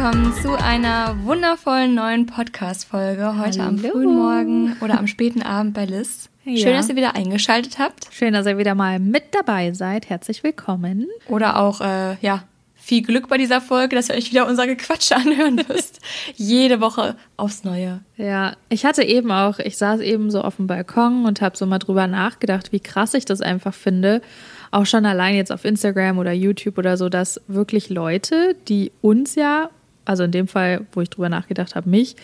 willkommen zu einer wundervollen neuen Podcast-Folge. Heute Hallo. am frühen Morgen oder am späten Abend bei Liz. Ja. Schön, dass ihr wieder eingeschaltet habt. Schön, dass ihr wieder mal mit dabei seid. Herzlich willkommen. Oder auch, äh, ja, viel Glück bei dieser Folge, dass ihr euch wieder unser Gequatsche anhören müsst. Jede Woche aufs Neue. Ja, ich hatte eben auch, ich saß eben so auf dem Balkon und habe so mal drüber nachgedacht, wie krass ich das einfach finde. Auch schon allein jetzt auf Instagram oder YouTube oder so, dass wirklich Leute, die uns ja also in dem Fall, wo ich drüber nachgedacht habe, mich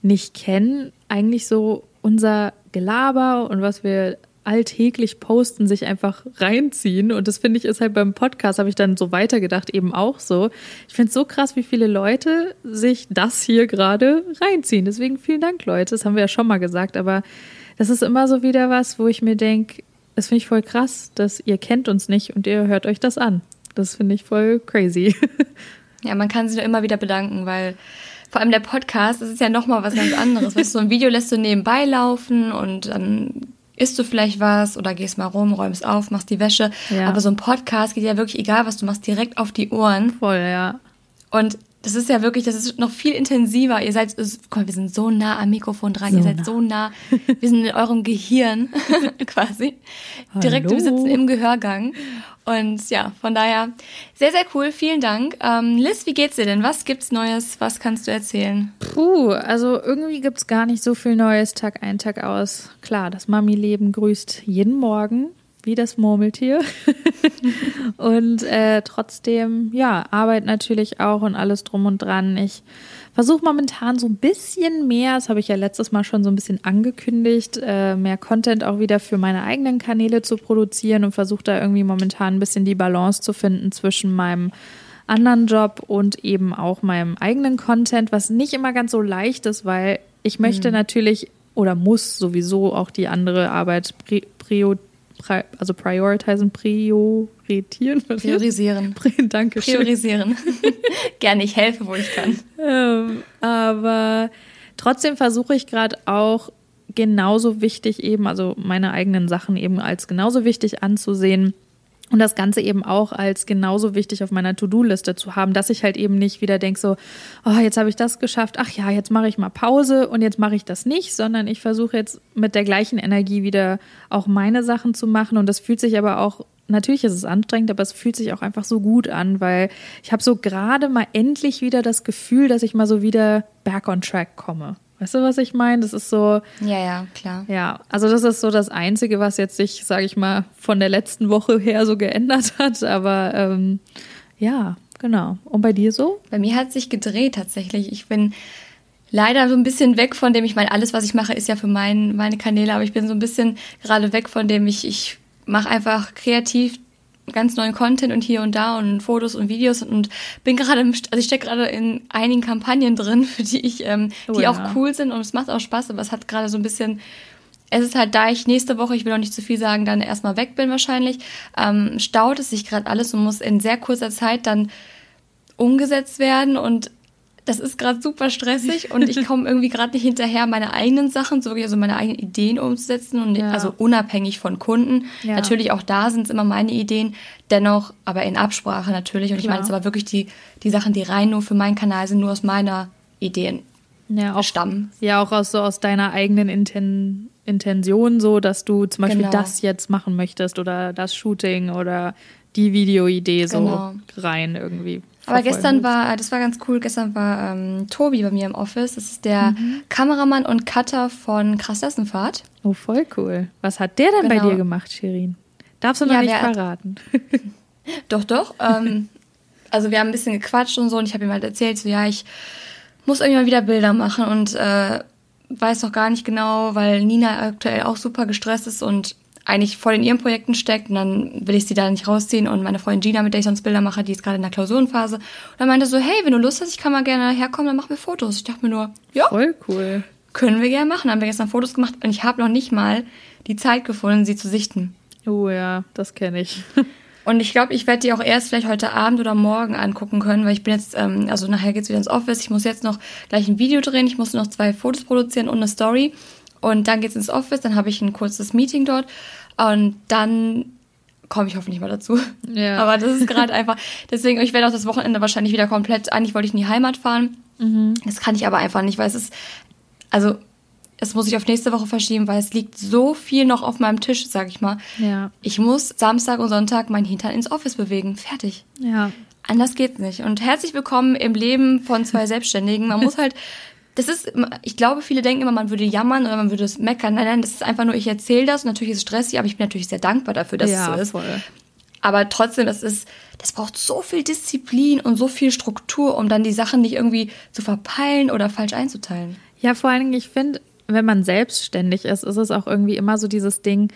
nicht kennen, eigentlich so unser Gelaber und was wir alltäglich posten, sich einfach reinziehen. Und das finde ich ist halt beim Podcast, habe ich dann so weitergedacht, eben auch so. Ich finde es so krass, wie viele Leute sich das hier gerade reinziehen. Deswegen vielen Dank, Leute. Das haben wir ja schon mal gesagt, aber das ist immer so wieder was, wo ich mir denke, das finde ich voll krass, dass ihr kennt uns nicht und ihr hört euch das an. Das finde ich voll crazy. Ja, man kann sich nur immer wieder bedanken, weil vor allem der Podcast, das ist ja nochmal was ganz anderes. weißt du, so ein Video lässt du nebenbei laufen und dann isst du vielleicht was oder gehst mal rum, räumst auf, machst die Wäsche. Ja. Aber so ein Podcast geht ja wirklich, egal was du machst, direkt auf die Ohren. Voll, ja. Und das ist ja wirklich, das ist noch viel intensiver. Ihr seid, guck mal, wir sind so nah am Mikrofon dran, so ihr seid nah. so nah. Wir sind in eurem Gehirn quasi. Hallo. Direkt, wir sitzen im Gehörgang. Und ja, von daher sehr, sehr cool. Vielen Dank. Ähm, Liz, wie geht's dir denn? Was gibt's Neues? Was kannst du erzählen? Puh, also irgendwie gibt's gar nicht so viel Neues Tag ein, Tag aus. Klar, das Mami-Leben grüßt jeden Morgen wie das Murmeltier. und äh, trotzdem, ja, Arbeit natürlich auch und alles drum und dran. Ich versuche momentan so ein bisschen mehr, das habe ich ja letztes Mal schon so ein bisschen angekündigt, äh, mehr Content auch wieder für meine eigenen Kanäle zu produzieren und versuche da irgendwie momentan ein bisschen die Balance zu finden zwischen meinem anderen Job und eben auch meinem eigenen Content, was nicht immer ganz so leicht ist, weil ich möchte mhm. natürlich oder muss sowieso auch die andere Arbeit priorisieren also prioritizen, prioritieren. Priorisieren. Danke Priorisieren. Gerne, ich helfe, wo ich kann. Ähm, aber trotzdem versuche ich gerade auch genauso wichtig eben, also meine eigenen Sachen eben als genauso wichtig anzusehen und das Ganze eben auch als genauso wichtig auf meiner To-Do-Liste zu haben, dass ich halt eben nicht wieder denke so, oh, jetzt habe ich das geschafft, ach ja, jetzt mache ich mal Pause und jetzt mache ich das nicht, sondern ich versuche jetzt mit der gleichen Energie wieder auch meine Sachen zu machen und das fühlt sich aber auch Natürlich ist es anstrengend, aber es fühlt sich auch einfach so gut an, weil ich habe so gerade mal endlich wieder das Gefühl, dass ich mal so wieder back on track komme. Weißt du, was ich meine? Das ist so. Ja, ja, klar. Ja, also das ist so das Einzige, was jetzt sich, sage ich mal, von der letzten Woche her so geändert hat. Aber ähm, ja, genau. Und bei dir so? Bei mir hat sich gedreht tatsächlich. Ich bin leider so ein bisschen weg von dem, ich meine, alles, was ich mache, ist ja für mein, meine Kanäle, aber ich bin so ein bisschen gerade weg von dem, ich, ich mache einfach kreativ ganz neuen Content und hier und da und Fotos und Videos und bin gerade, also ich stecke gerade in einigen Kampagnen drin, für die ich, ähm, die oh ja. auch cool sind und es macht auch Spaß, aber es hat gerade so ein bisschen, es ist halt, da ich nächste Woche, ich will auch nicht zu viel sagen, dann erstmal weg bin wahrscheinlich, ähm, staut es sich gerade alles und muss in sehr kurzer Zeit dann umgesetzt werden und das ist gerade super stressig und ich komme irgendwie gerade nicht hinterher, meine eigenen Sachen, so wirklich also meine eigenen Ideen umzusetzen und ja. also unabhängig von Kunden. Ja. Natürlich auch da sind es immer meine Ideen, dennoch aber in Absprache natürlich. Und Klar. ich meine, es aber wirklich die, die Sachen, die rein nur für meinen Kanal sind, nur aus meiner Ideen ja, auch, stammen. Ja, auch aus, so aus deiner eigenen Inten Intention, so dass du zum Beispiel genau. das jetzt machen möchtest oder das Shooting oder die Videoidee so genau. rein irgendwie. Aber gestern war, das war ganz cool, gestern war ähm, Tobi bei mir im Office. Das ist der mhm. Kameramann und Cutter von Krassessenfahrt. Oh, voll cool. Was hat der denn genau. bei dir gemacht, Shirin? Darfst du noch ja, nicht verraten? doch, doch. ähm, also wir haben ein bisschen gequatscht und so und ich habe ihm halt erzählt, so ja, ich muss irgendwie mal wieder Bilder machen und äh, weiß doch gar nicht genau, weil Nina aktuell auch super gestresst ist und eigentlich voll in ihren Projekten steckt und dann will ich sie da nicht rausziehen und meine Freundin Gina, mit der ich sonst Bilder mache, die ist gerade in der Klausurenphase und dann meinte so, hey, wenn du Lust hast, ich kann mal gerne herkommen, dann machen wir Fotos. Ich dachte mir nur, ja. Voll cool. Können wir gerne machen. Dann haben wir gestern Fotos gemacht und ich habe noch nicht mal die Zeit gefunden, sie zu sichten. Oh ja, das kenne ich. Und ich glaube, ich werde die auch erst vielleicht heute Abend oder morgen angucken können, weil ich bin jetzt, ähm, also nachher geht's wieder ins Office. Ich muss jetzt noch gleich ein Video drehen, ich muss noch zwei Fotos produzieren und eine Story. Und dann geht's ins Office, dann habe ich ein kurzes Meeting dort und dann komme ich hoffentlich mal dazu. Ja. Aber das ist gerade einfach, deswegen, ich werde auch das Wochenende wahrscheinlich wieder komplett, eigentlich wollte ich in die Heimat fahren. Das kann ich aber einfach nicht, weil es ist, also es muss ich auf nächste Woche verschieben, weil es liegt so viel noch auf meinem Tisch, sag ich mal. Ja. Ich muss Samstag und Sonntag meinen Hintern ins Office bewegen. Fertig. Ja. Anders geht's nicht. Und herzlich willkommen im Leben von zwei Selbstständigen. Man muss halt, das ist, ich glaube, viele denken immer, man würde jammern oder man würde es meckern. Nein, nein, das ist einfach nur, ich erzähle das. Und natürlich ist es stressig, aber ich bin natürlich sehr dankbar dafür, dass ja, es so ist. voll. Aber trotzdem, das ist, das braucht so viel Disziplin und so viel Struktur, um dann die Sachen nicht irgendwie zu verpeilen oder falsch einzuteilen. Ja, vor allen Dingen, ich finde, wenn man selbstständig ist, ist es auch irgendwie immer so dieses Ding,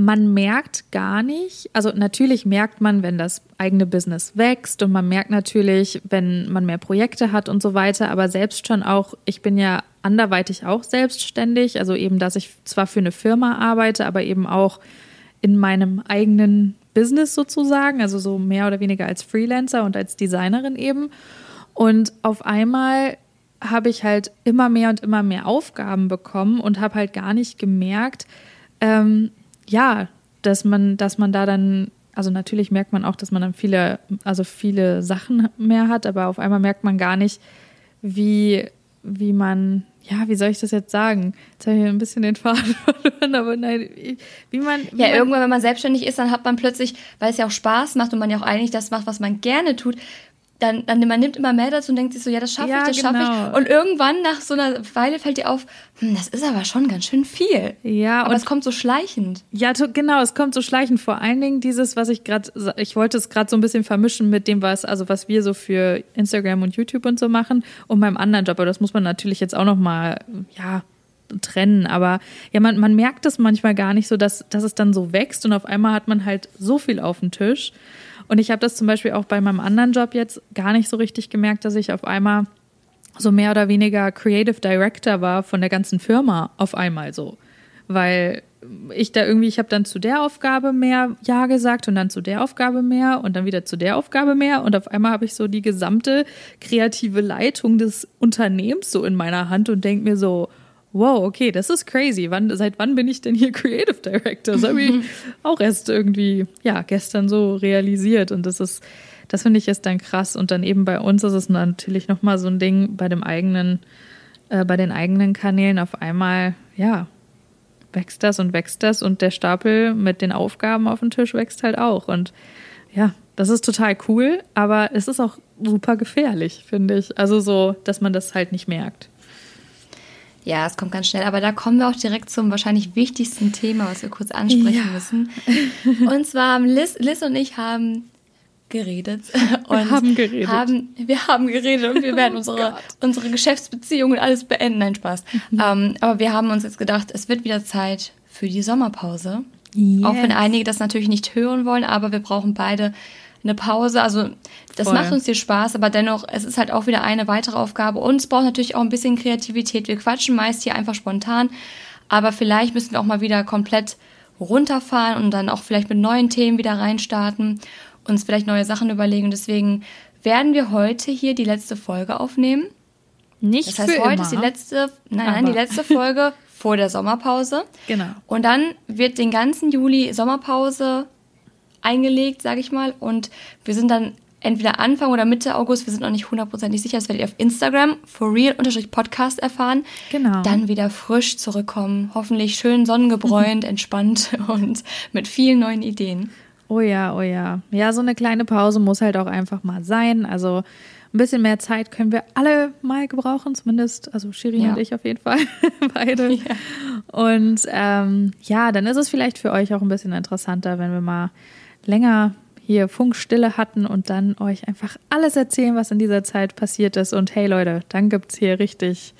man merkt gar nicht, also natürlich merkt man, wenn das eigene Business wächst und man merkt natürlich, wenn man mehr Projekte hat und so weiter, aber selbst schon auch, ich bin ja anderweitig auch selbstständig, also eben, dass ich zwar für eine Firma arbeite, aber eben auch in meinem eigenen Business sozusagen, also so mehr oder weniger als Freelancer und als Designerin eben. Und auf einmal habe ich halt immer mehr und immer mehr Aufgaben bekommen und habe halt gar nicht gemerkt, ähm, ja, dass man, dass man da dann, also natürlich merkt man auch, dass man dann viele, also viele Sachen mehr hat, aber auf einmal merkt man gar nicht, wie, wie man, ja, wie soll ich das jetzt sagen? Jetzt habe ich ein bisschen den Faden verloren, aber nein, wie man. Wie Ja, man, irgendwann, wenn man selbstständig ist, dann hat man plötzlich, weil es ja auch Spaß macht und man ja auch eigentlich das macht, was man gerne tut, dann, dann man nimmt immer mehr dazu und denkt sich so, ja, das schaffe Ja, ich, das schaffe genau. ich. Und irgendwann nach so einer Weile fällt dir auf, hm, das ist aber schon ganz schön viel. Ja, aber und- es kommt so schleichend. Ja, genau, es kommt so schleichend. Vor allen Dingen dieses, was ich gerade, ich wollte es gerade so ein bisschen vermischen mit dem, was, also was wir so für Instagram und YouTube und so machen und meinem anderen Job. Aber das muss man natürlich jetzt auch noch mal, ja, trennen. Aber ja, man, man merkt es manchmal gar nicht so, dass, dass es dann so wächst und auf einmal hat man halt so viel auf dem Tisch. Und ich habe das zum Beispiel auch bei meinem anderen Job jetzt gar nicht so richtig gemerkt, dass ich auf einmal so mehr oder weniger Creative Director war von der ganzen Firma auf einmal so. Weil ich da irgendwie, ich habe dann zu der Aufgabe mehr Ja gesagt und dann zu der Aufgabe mehr und dann wieder zu der Aufgabe mehr und auf einmal habe ich so die gesamte kreative Leitung des Unternehmens so in meiner Hand und denke mir so, wow, okay, das ist crazy. Wann, seit wann bin ich denn hier Creative Director? Das habe ich auch erst irgendwie, ja, gestern so realisiert und das ist, das finde ich ist dann krass und dann eben bei uns ist es natürlich nochmal so ein Ding bei dem eigenen, äh, bei den eigenen Kanälen auf einmal, ja, wächst das und wächst das und der Stapel mit den Aufgaben auf dem Tisch wächst halt auch. Und ja, das ist total cool, aber es ist auch super gefährlich, finde ich. Also so, dass man das halt nicht merkt. Ja, es kommt ganz schnell. Aber da kommen wir auch direkt zum wahrscheinlich wichtigsten Thema, was wir kurz ansprechen Ja. müssen. Und zwar haben Liz, Liz und ich haben geredet. Und haben geredet. Oh Haben, wir haben geredet und wir werden unsere, unsere Geschäftsbeziehungen alles beenden. Nein, Spaß. Mhm. Ähm, aber wir haben uns jetzt gedacht, es wird wieder Zeit für die Sommerpause. Auch wenn Yes. einige das natürlich nicht hören wollen, aber wir brauchen beide eine Pause. Also das Voll. macht uns hier Spaß, aber dennoch, es ist halt auch wieder eine weitere Aufgabe. Und es braucht natürlich auch ein bisschen Kreativität. Wir quatschen meist hier einfach spontan, aber vielleicht müssen wir auch mal wieder komplett runterfahren und dann auch vielleicht mit neuen Themen wieder reinstarten, uns vielleicht neue Sachen überlegen. Deswegen werden wir heute hier die letzte Folge aufnehmen. Nicht Das heißt, für heute immer. ist die letzte, nein, nein, die letzte Folge vor der Sommerpause. Genau. Und dann wird den ganzen Juli Sommerpause eingelegt, sage ich mal. Und wir sind dann entweder Anfang oder Mitte August, wir sind noch nicht hundertprozentig sicher, das werdet ihr auf Instagram for real Podcast erfahren. Genau. Dann wieder frisch zurückkommen. Hoffentlich schön sonnengebräunt, entspannt und mit vielen neuen Ideen. Oh ja, oh ja. Ja, so eine kleine Pause muss halt auch einfach mal sein. Also ein bisschen mehr Zeit können wir alle mal gebrauchen, zumindest, also Shirin Ja. und ich auf jeden Fall, beide. Und ähm, ja, dann ist es vielleicht für euch auch ein bisschen interessanter, wenn wir mal länger hier Funkstille hatten und dann euch einfach alles erzählen, was in dieser Zeit passiert ist. Und hey Leute, dann gibt's hier richtig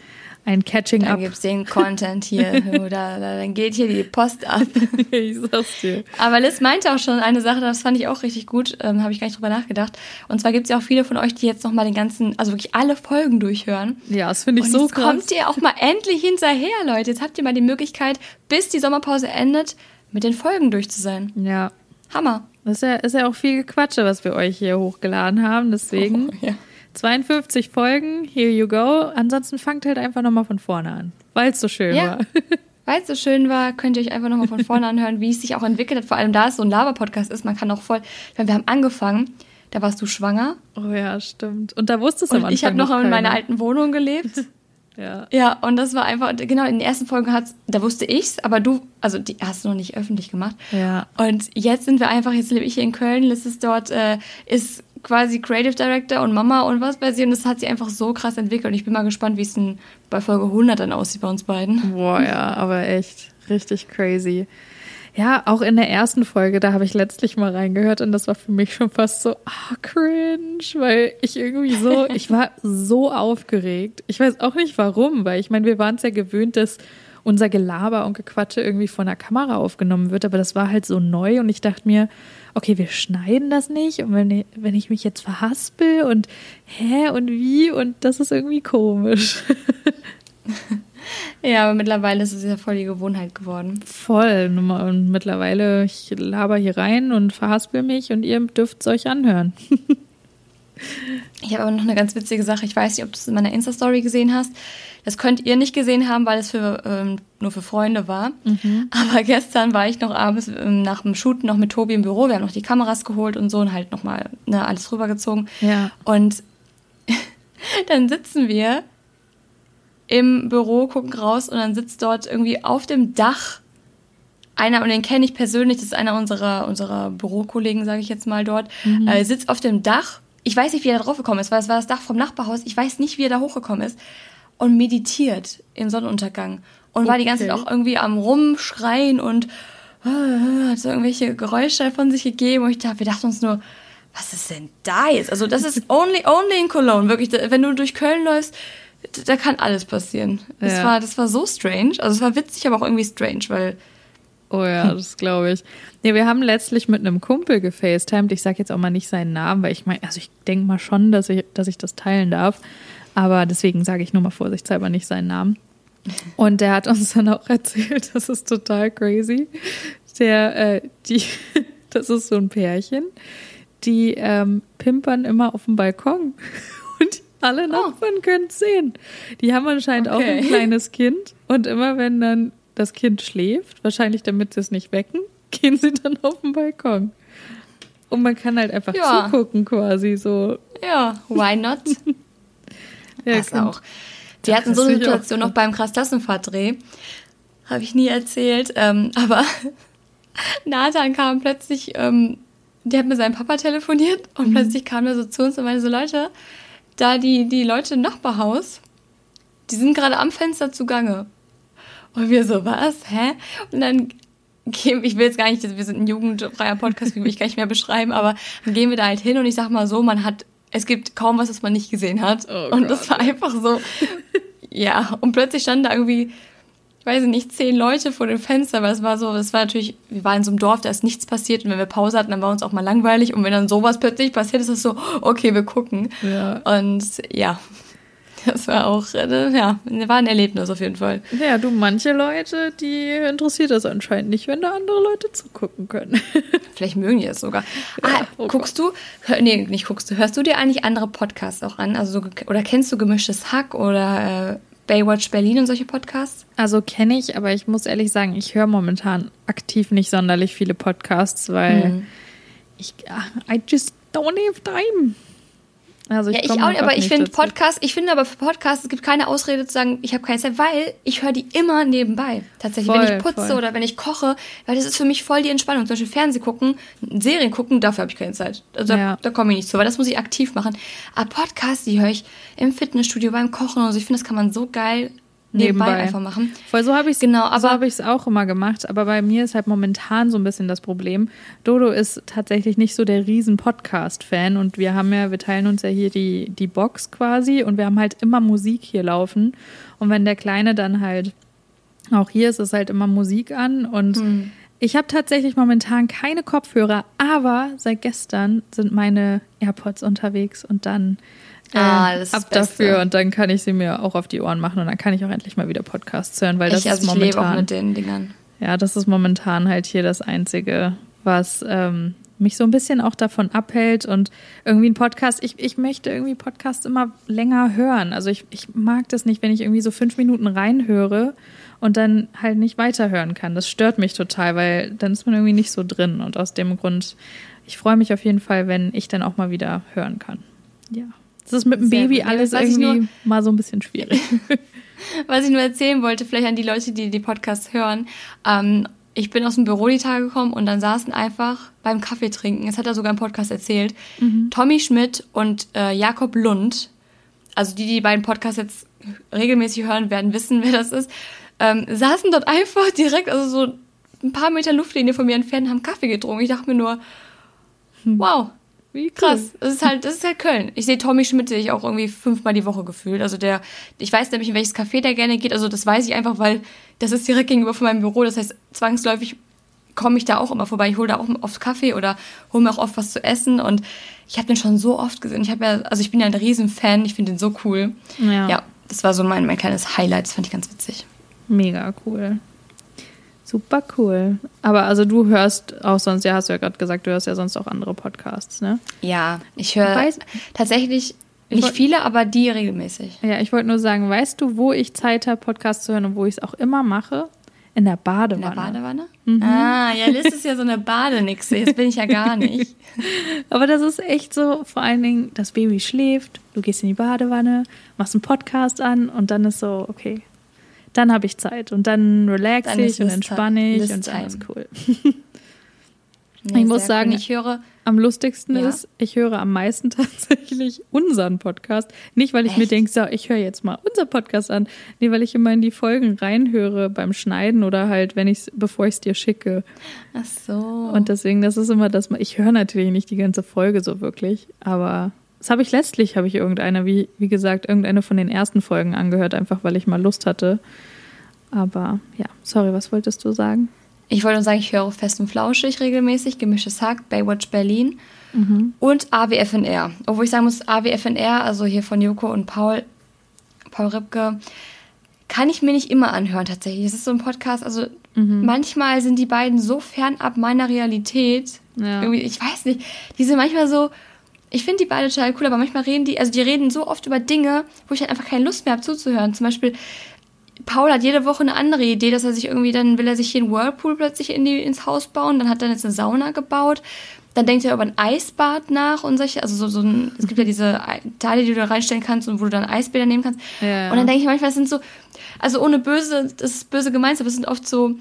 ein Catching Dann Up. gibt's den Content hier oder dann geht hier die Post ab. ich sag's dir. Aber Liz meinte auch schon eine Sache, das fand ich auch richtig gut, ähm, habe ich gar nicht drüber nachgedacht. Und zwar gibt es ja auch viele von euch, die jetzt nochmal den ganzen, also wirklich alle Folgen durchhören. Ja, das finde ich Und so jetzt krass. kommt ihr auch mal endlich hinterher, Leute. Jetzt habt ihr mal die Möglichkeit, bis die Sommerpause endet, mit den Folgen durch zu sein. Ja, Hammer. Das ist ja, ist ja auch viel Gequatsche, was wir euch hier hochgeladen haben. Deswegen Oh, ja. 52 Folgen, here you go. Ansonsten fangt halt einfach nochmal von vorne an, weil es so schön Ja. war. weil es so schön war, könnt ihr euch einfach nochmal von vorne anhören, wie es sich auch entwickelt hat. Vor allem da es so ein Lava-Podcast ist, man kann auch voll. Ich meine, wir haben angefangen, da warst du schwanger. Oh ja, stimmt. Und da wusstest du Und ich habe noch in meiner alten Wohnung gelebt. Ja. Ja, und das war einfach, genau, in den ersten Folgen hat's, da wusste ich's, aber du, also die hast du noch nicht öffentlich gemacht. Ja. Und jetzt sind wir einfach, jetzt lebe ich hier in Köln, Liz ist dort, äh, ist quasi Creative Director und Mama und was bei sie und das hat sie einfach so krass entwickelt und ich bin mal gespannt, wie es denn bei Folge 100 dann aussieht bei uns beiden. Boah, ja, aber echt richtig crazy. Ja, auch in der ersten Folge, da habe ich letztlich mal reingehört und das war für mich schon fast so, ah, cringe, weil ich irgendwie so, ich war so aufgeregt. Ich weiß auch nicht warum, weil ich meine, wir waren es ja gewöhnt, dass unser Gelaber und Gequatsche irgendwie von der Kamera aufgenommen wird, aber das war halt so neu und ich dachte mir, okay, wir schneiden das nicht und wenn ich, wenn ich mich jetzt verhaspel und hä und wie und das ist irgendwie komisch. Ja, aber mittlerweile ist es ja voll die Gewohnheit geworden. Voll. Und mittlerweile, ich laber hier rein und verhaspel mich und ihr dürft es euch anhören. Ich habe aber noch eine ganz witzige Sache. Ich weiß nicht, ob du es in meiner Insta-Story gesehen hast. Das könnt ihr nicht gesehen haben, weil es für, ähm, nur für Freunde war. Aber gestern war ich noch abends ähm, nach dem Shooten noch mit Tobi im Büro. Wir haben noch die Kameras geholt und so und halt nochmal ne, alles rübergezogen. Ja. Und dann sitzen wir im Büro, gucken raus und dann sitzt dort irgendwie auf dem Dach einer, und den kenne ich persönlich, das ist einer unserer, unserer Bürokollegen, sage ich jetzt mal dort, äh, sitzt auf dem Dach. Ich weiß nicht, wie er da drauf gekommen ist, weil es war das Dach vom Nachbarhaus. Ich weiß nicht, wie er da hochgekommen ist. Und meditiert im Sonnenuntergang. Und war die ganze Zeit Okay. auch irgendwie am Rumschreien und äh, hat so irgendwelche Geräusche von sich gegeben. Und ich dachte, wir dachten uns nur, was ist denn da jetzt? Also das ist only, only in Cologne, wirklich. Wenn du durch Köln läufst, da kann alles passieren. Das, Ja. war, das war so strange. Also es war witzig, aber auch irgendwie strange, weil Oh ja, das glaube ich. Nee, wir haben letztlich mit einem Kumpel gefacetimed. Ich sage jetzt auch mal nicht seinen Namen, weil ich meine, also ich denke mal schon, dass ich, dass ich das teilen darf. Aber deswegen sage ich nur mal vorsichtshalber nicht seinen Namen. Und der hat uns dann auch erzählt, das ist total crazy. Der, äh, die, das ist so ein Pärchen, die ähm, pimpern immer auf dem Balkon. Alle Nachbarn können es sehen. Die haben anscheinend auch ein Okay. kleines Kind. Und immer wenn dann das Kind schläft, wahrscheinlich damit sie es nicht wecken, gehen sie dann auf den Balkon. Und man kann halt einfach Ja. zugucken quasi so. ja, why not? Ja, das kann- auch. Wir hatten so eine Situation noch beim Krass-Klassenfahrt-Dreh. Habe ich nie erzählt. Ähm, aber Nathan kam plötzlich, ähm, der hat mit seinem Papa telefoniert Mhm. und plötzlich kam er so zu uns und meinte so, Leute, da die, die Leute im Nachbarhaus, die sind gerade am Fenster zugange. Und wir so, was? Hä? Und dann gehen, ich will jetzt gar nicht, wir sind ein jugendfreier Podcast, wie will ich gar nicht mehr beschreiben, aber dann gehen wir da halt hin und ich sag mal so, man hat, es gibt kaum was, was man nicht gesehen hat. Oh und Gott, das war einfach so, ja, und plötzlich standen da irgendwie, ich weiß nicht, zehn Leute vor dem Fenster, weil es war so, es war natürlich, wir waren in so einem Dorf, da ist nichts passiert und wenn wir Pause hatten, dann war uns auch mal langweilig und wenn dann sowas plötzlich passiert, ist es so, okay, wir gucken. Ja. Und ja, das war auch, äh, ja, war ein Erlebnis auf jeden Fall. Ja, du, manche Leute, die interessiert das anscheinend nicht, wenn da andere Leute zugucken können. Vielleicht mögen die es sogar. Ah, Ja, oh guckst du, hör, nee, nicht guckst du, hörst du dir eigentlich andere Podcasts auch an? Also, so, oder kennst du Gemischtes Hack oder äh, Baywatch Berlin und solche Podcasts? Also kenne ich, aber ich muss ehrlich sagen, ich höre momentan aktiv nicht sonderlich viele Podcasts, weil Mhm. ich I just don't have time. Also ja, ich auch, aber ich finde. Podcast, ich finde aber für Podcasts, es gibt keine Ausrede zu sagen, ich habe keine Zeit, weil ich höre die immer nebenbei. Tatsächlich, wenn Voll, ich putze voll. oder wenn ich koche, weil das ist für mich voll die Entspannung. Zum Beispiel Fernsehen gucken, Serien gucken, dafür habe ich keine Zeit. Also Ja. da, da komme ich nicht zu, weil das muss ich aktiv machen. Aber Podcasts, die höre ich im Fitnessstudio, beim Kochen und so. Ich finde, das kann man so geil nebenbei, Nebenbei. einfach machen. Voll so habe ich es Genau, so habe ich es auch immer gemacht, aber bei mir ist halt momentan so ein bisschen das Problem. Dodo ist tatsächlich nicht so der riesen Podcast Fan und wir haben ja wir teilen uns ja hier die die Box quasi und wir haben halt immer Musik hier laufen und wenn der kleine dann halt auch hier ist, ist halt immer Musik an und Hm. ich habe tatsächlich momentan keine Kopfhörer, aber seit gestern sind meine AirPods unterwegs und dann Ah, das ist ab Beste. dafür und dann kann ich sie mir auch auf die Ohren machen und dann kann ich auch endlich mal wieder Podcasts hören, weil das ich, also ist ich lebe auch momentan mit den Dingern. ja, das ist momentan halt hier das einzige, was ähm, mich so ein bisschen auch davon abhält und irgendwie ein Podcast, ich, ich möchte irgendwie Podcasts immer länger hören. Also ich, ich mag das nicht, wenn ich irgendwie so fünf Minuten reinhöre und dann halt nicht weiterhören kann. Das stört mich total, weil dann ist man irgendwie nicht so drin. Und aus dem Grund, ich freue mich auf jeden Fall, wenn ich dann auch mal wieder hören kann. Ja. Das ist mit dem Sehr Baby gut. alles irgendwie mal so ein bisschen schwierig. Was ich nur erzählen wollte, vielleicht an die Leute, die die Podcasts hören. Ähm, ich bin aus dem Büro die Tage gekommen und dann saßen einfach beim Kaffee trinken, das hat er sogar im Podcast erzählt, mhm. Tommy Schmidt und äh, Jakob Lund, also die, die die beiden Podcasts jetzt regelmäßig hören, werden wissen, wer das ist, ähm, saßen dort einfach direkt, also so ein paar Meter Luftlinie von mir entfernt, haben Kaffee getrunken. Ich dachte mir nur, hm. wow, wie krass. Das ist halt, das ist halt Köln. Ich sehe Tommy Schmidt ich auch irgendwie fünfmal die Woche gefühlt. Also der, ich weiß nämlich, in welches Café der gerne geht. Also das weiß ich einfach, weil das ist direkt gegenüber von meinem Büro. Das heißt, zwangsläufig komme ich da auch immer vorbei. Ich hole da auch oft Kaffee oder hole mir auch oft was zu essen. Und ich habe den schon so oft gesehen. Ich habe ja, also ich bin ja ein Riesenfan. Ich finde den so cool. Ja. ja, das war so mein, mein kleines Highlight. Das fand ich ganz witzig. Mega cool. Super cool. Aber also du hörst auch sonst, ja, hast du ja gerade gesagt, du hörst ja sonst auch andere Podcasts, ne? Ja, ich höre tatsächlich nicht wollt, viele, aber die regelmäßig. Ja, ich wollte nur sagen, weißt du, wo ich Zeit habe, Podcasts zu hören und wo ich es auch immer mache? In der Badewanne. In der Badewanne? Mhm. Ah, ja, das ist ja so eine Badenixe. Jetzt bin ich ja gar nicht. aber das ist echt so, vor allen Dingen, das Baby schläft, du gehst in die Badewanne, machst einen Podcast an und dann ist so, okay, dann habe ich Zeit und dann relax dann ich und entspanne ich und dann ist cool. Nee, ich muss sagen, cool. ich höre, am lustigsten ja. ist, ich höre am meisten tatsächlich unseren Podcast. Nicht, weil ich Echt? mir denke, so, ich höre jetzt mal unser Podcast an. Nee, weil ich immer in die Folgen reinhöre beim Schneiden oder halt, wenn ich bevor ich es dir schicke. Ach so. Und deswegen, das ist immer das, ich höre natürlich nicht die ganze Folge so wirklich, aber das habe ich letztlich, habe ich irgendeine, wie, wie gesagt, irgendeine von den ersten Folgen angehört, einfach weil ich mal Lust hatte. Aber ja, sorry, was wolltest du sagen? Ich wollte nur sagen, ich höre Fest und Flauschig regelmäßig, Gemischtes Hack, Baywatch Berlin mhm. und AWFNR. Obwohl ich sagen muss, AWFNR, also hier von Joko und Paul, Paul Ripke, kann ich mir nicht immer anhören tatsächlich. Es ist so ein Podcast, also mhm. manchmal sind die beiden so fernab meiner Realität. Ja. Irgendwie, ich weiß nicht, die sind manchmal so, ich finde die beide total cool, aber manchmal reden die, also die reden so oft über Dinge, wo ich halt einfach keine Lust mehr habe zuzuhören. Zum Beispiel, Paul hat jede Woche eine andere Idee, dass er sich irgendwie, dann will er sich hier einen Whirlpool plötzlich in die, ins Haus bauen, dann hat er jetzt eine Sauna gebaut, dann denkt er über ein Eisbad nach und solche, also so, so ein, es gibt ja diese Teile, die du da reinstellen kannst und wo du dann Eisbäder nehmen kannst. Ja. Und dann denke ich manchmal, es sind so, also ohne böse, das ist böse gemeint, aber es sind oft so,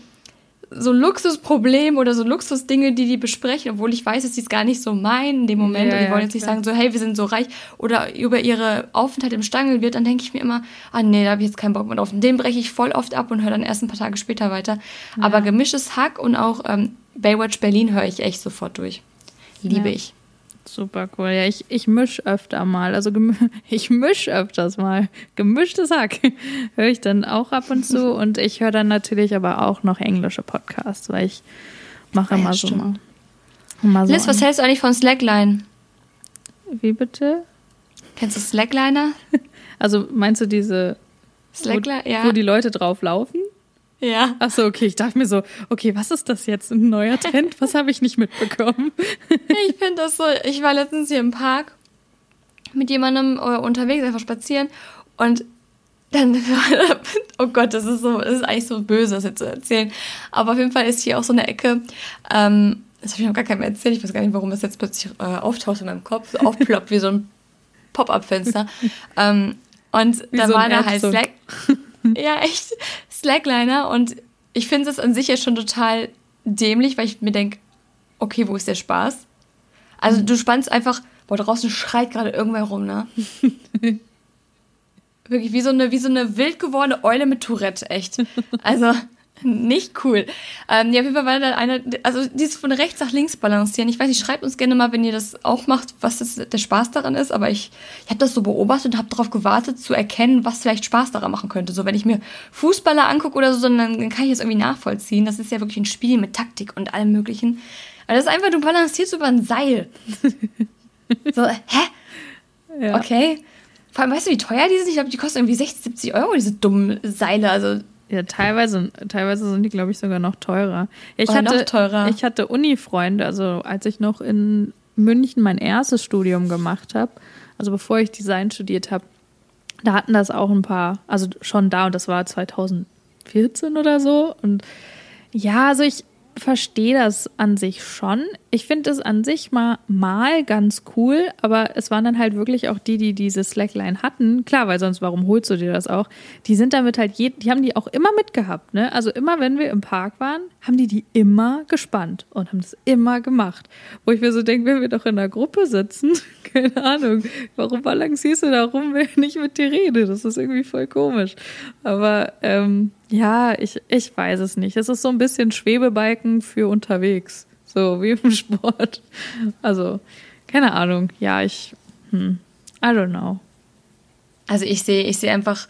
so Luxusprobleme oder so Luxusdinge, die die besprechen, obwohl ich weiß, dass sie es gar nicht so meinen in dem Moment. Ja, und die wollen jetzt nicht sagen, so, hey, wir sind so reich oder über ihre Aufenthalt im Stangel wird, dann denke ich mir immer, ah nee, da habe ich jetzt keinen Bock mehr drauf. Und den breche ich voll oft ab und höre dann erst ein paar Tage später weiter. Ja. Aber gemischtes Hack und auch ähm, Baywatch Berlin höre ich echt sofort durch. Liebe ja. ich. Super cool. Ja, ich, ich misch öfter mal. Also ich misch öfters mal. Gemischtes Hack höre ich dann auch ab und zu. Und ich höre dann natürlich aber auch noch englische Podcasts, weil ich mache ah, immer ja, so mal. mal so Liz, was hältst du eigentlich von Slackline? Wie bitte? Kennst du Slackliner? Also meinst du diese, Slackline, wo, ja. wo die Leute drauf laufen? Ja. Ach so, okay. Ich dachte mir so, okay, was ist das jetzt? Ein neuer Trend? Was habe ich nicht mitbekommen? ich finde das so, ich war letztens hier im Park mit jemandem äh, unterwegs, einfach spazieren und dann, oh Gott, das ist so, das ist eigentlich so böse, das jetzt zu erzählen. Aber auf jeden Fall ist hier auch so eine Ecke, ähm, das habe ich noch gar keinem erzählt, ich weiß gar nicht, warum das jetzt plötzlich äh, auftaucht in meinem Kopf, so aufploppt wie so ein Pop-Up-Fenster. ähm, und wie da so war da halt Slack. ja, echt. Slackliner und ich finde es an sich ja schon total dämlich, weil ich mir denke, okay, wo ist der Spaß? Also du spannst einfach, boah, draußen schreit gerade irgendwer rum, ne? Wirklich wie so eine, wie so eine wild gewordene Eule mit Tourette, echt. Also, nicht cool. Ähm, ja, auf jeden Fall war da eine, also dieses von rechts nach links balancieren. Ich weiß nicht, schreibt uns gerne mal, wenn ihr das auch macht, was das, der Spaß daran ist. Aber ich, ich habe das so beobachtet und habe darauf gewartet, zu erkennen, was vielleicht Spaß daran machen könnte. So, wenn ich mir Fußballer angucke oder so, dann, dann kann ich das irgendwie nachvollziehen. Das ist ja wirklich ein Spiel mit Taktik und allem Möglichen. Aber das ist einfach, du balancierst über ein Seil. so, hä? Ja. Okay. Vor allem, weißt du, wie teuer die sind? Ich glaube, die kosten irgendwie 60, 70 Euro, diese dummen Seile. Also, Ja, teilweise, teilweise sind die, glaube ich, sogar noch teurer. Ich oh, hatte, noch teurer. Ich hatte Uni-Freunde, also als ich noch in München mein erstes Studium gemacht habe, also bevor ich Design studiert habe, da hatten das auch ein paar, also schon da und das war 2014 oder so. Und ja, also ich, verstehe das an sich schon. Ich finde es an sich mal, mal ganz cool, aber es waren dann halt wirklich auch die, die diese Slackline hatten. Klar, weil sonst, warum holst du dir das auch? Die sind damit halt, je, die haben die auch immer mitgehabt, ne? Also immer, wenn wir im Park waren, haben die die immer gespannt und haben das immer gemacht. Wo ich mir so denke, wenn wir doch in einer Gruppe sitzen, keine Ahnung, warum balancierst du da rum, wenn ich nicht mit dir rede? Das ist irgendwie voll komisch. Aber ähm, ja, ich, ich weiß es nicht. Es ist so ein bisschen Schwebebalken für unterwegs. So wie im Sport. Also, keine Ahnung. Ja, ich. Hm, I don't know. Also ich sehe, ich sehe einfach,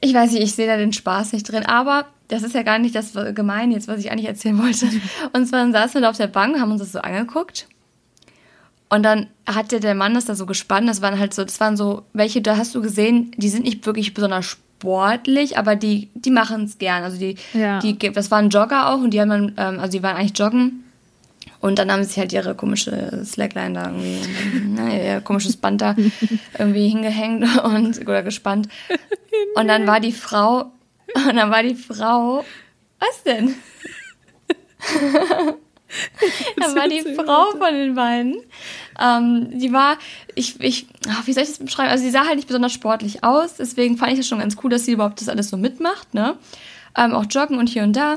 ich weiß nicht, ich sehe da den Spaß nicht drin, aber das ist ja gar nicht das gemein jetzt, was ich eigentlich erzählen wollte. Und zwar saßen wir da auf der Bank, haben uns das so angeguckt. Und dann hatte der Mann das da so gespannt. Das waren halt so, das waren so, welche, da hast du gesehen, die sind nicht wirklich besonders sportlich, aber die, die machen es gern. Also die, ja. die, das waren Jogger auch und die haben dann, ähm, also die waren eigentlich joggen. Und dann haben sie halt ihre komische Slackline da irgendwie, ne, ihr komisches Band da irgendwie hingehängt und oder gespannt. Und dann war die Frau, und dann war die Frau, was denn? dann war die Frau von den beiden. Ähm, die war, ich, ich, ach, wie soll ich das beschreiben? Also sie sah halt nicht besonders sportlich aus, deswegen fand ich das schon ganz cool, dass sie überhaupt das alles so mitmacht, ne? Ähm, auch joggen und hier und da.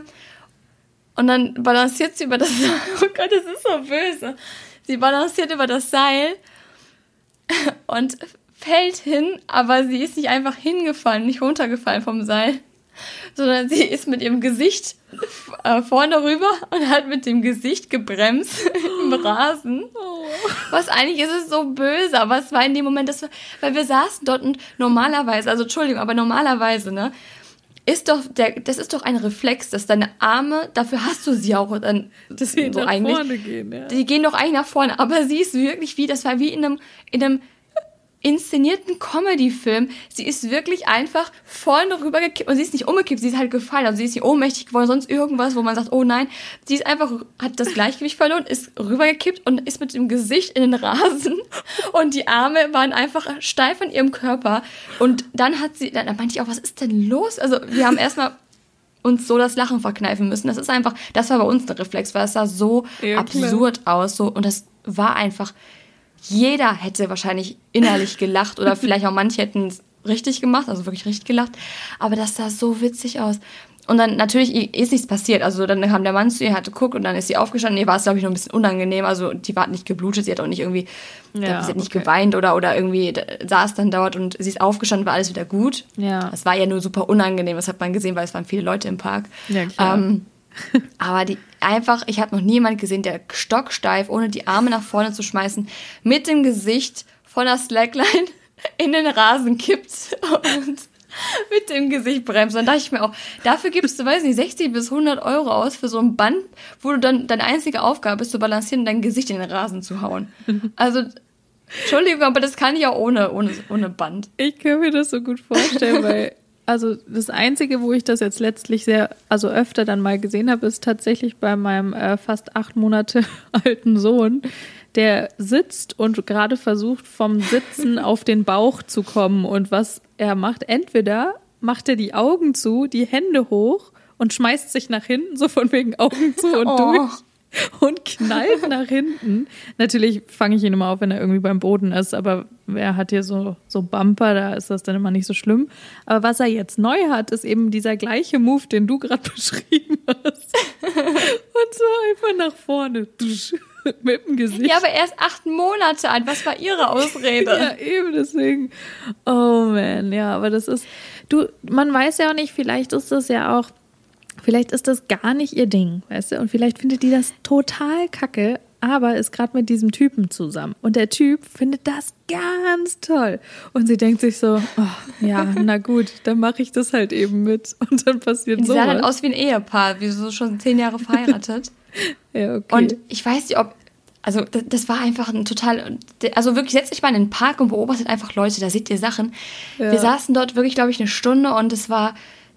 Und dann balanciert sie über das Seil. Oh Gott, das ist so böse. Sie balanciert über das Seil und fällt hin, aber sie ist nicht einfach hingefallen, nicht runtergefallen vom Seil, sondern sie ist mit ihrem Gesicht äh, vorne rüber und hat mit dem Gesicht gebremst im Rasen. Oh. Was eigentlich ist es so böse, aber es war in dem Moment, dass wir, weil wir saßen dort und normalerweise, also Entschuldigung, aber normalerweise, ne, ist doch der, das ist doch ein Reflex, dass deine Arme, dafür hast du sie auch dann, das die so nach eigentlich, vorne gehen, ja. die gehen doch eigentlich nach vorne, aber sie ist wirklich wie, das war wie in einem, in einem inszenierten Comedy-Film. Sie ist wirklich einfach vorne rübergekippt und sie ist nicht umgekippt, sie ist halt gefallen. Also sie ist nicht ohnmächtig geworden, sonst irgendwas, wo man sagt, oh nein. Sie ist einfach, hat das Gleichgewicht verloren, ist rübergekippt und ist mit dem Gesicht in den Rasen und die Arme waren einfach steif an ihrem Körper. Und dann hat sie, dann meinte ich auch, was ist denn los? Also wir haben erstmal uns so das Lachen verkneifen müssen. Das ist einfach, das war bei uns ein Reflex, weil es sah so ja, absurd aus, so, und das war einfach, jeder hätte wahrscheinlich innerlich gelacht oder vielleicht auch manche hätten es richtig gemacht, also wirklich richtig gelacht. Aber das sah so witzig aus. Und dann natürlich ist nichts passiert. Also dann kam der Mann zu ihr, hat geguckt und dann ist sie aufgestanden. Ihr war es, glaube ich, noch ein bisschen unangenehm. Also die war nicht geblutet, sie hat auch nicht irgendwie, ja, sie hat nicht okay. geweint oder, oder irgendwie saß dann dort und sie ist aufgestanden, war alles wieder gut. Ja. Es war ja nur super unangenehm, das hat man gesehen, weil es waren viele Leute im Park. Ja, klar. Ähm, aber die einfach, ich habe noch niemand gesehen, der stocksteif, ohne die Arme nach vorne zu schmeißen, mit dem Gesicht von der Slackline in den Rasen kippt und mit dem Gesicht bremst. Dann dachte ich mir auch, dafür gibst du, weiß nicht, 60 bis 100 Euro aus für so ein Band, wo du dann deine einzige Aufgabe ist, zu balancieren dein Gesicht in den Rasen zu hauen. Also, Entschuldigung, aber das kann ich auch ohne, ohne, ohne Band. Ich kann mir das so gut vorstellen, weil also das Einzige, wo ich das jetzt letztlich sehr, also öfter dann mal gesehen habe, ist tatsächlich bei meinem äh, fast acht Monate alten Sohn, der sitzt und gerade versucht, vom Sitzen auf den Bauch zu kommen. Und was er macht, entweder macht er die Augen zu, die Hände hoch und schmeißt sich nach hinten, so von wegen Augen zu und oh. durch und knallt nach hinten. Natürlich fange ich ihn immer auf, wenn er irgendwie beim Boden ist, aber er hat hier so, so Bumper, da ist das dann immer nicht so schlimm. Aber was er jetzt neu hat, ist eben dieser gleiche Move, den du gerade beschrieben hast. Und zwar einfach nach vorne. Mit dem Gesicht. Ja, aber erst acht Monate alt. Was war ihre Ausrede? ja, eben deswegen. Oh man, ja, aber das ist. Du, man weiß ja auch nicht, vielleicht ist das ja auch Vielleicht ist das gar nicht ihr Ding, weißt du? Und vielleicht findet die das total kacke, aber ist gerade mit diesem Typen zusammen. Und der Typ findet das ganz toll. Und sie denkt sich so, oh, ja, na gut, dann mache ich das halt eben mit. Und dann passiert so. Sie sah halt aus wie ein Ehepaar, wie so schon zehn Jahre verheiratet. ja, okay. Und ich weiß nicht, ob also das, das, war einfach ein total, also wirklich setzt euch mal in den Park und beobachtet einfach Leute, da seht ihr Sachen. Ja. Wir saßen dort wirklich, glaube ich, eine Stunde und es war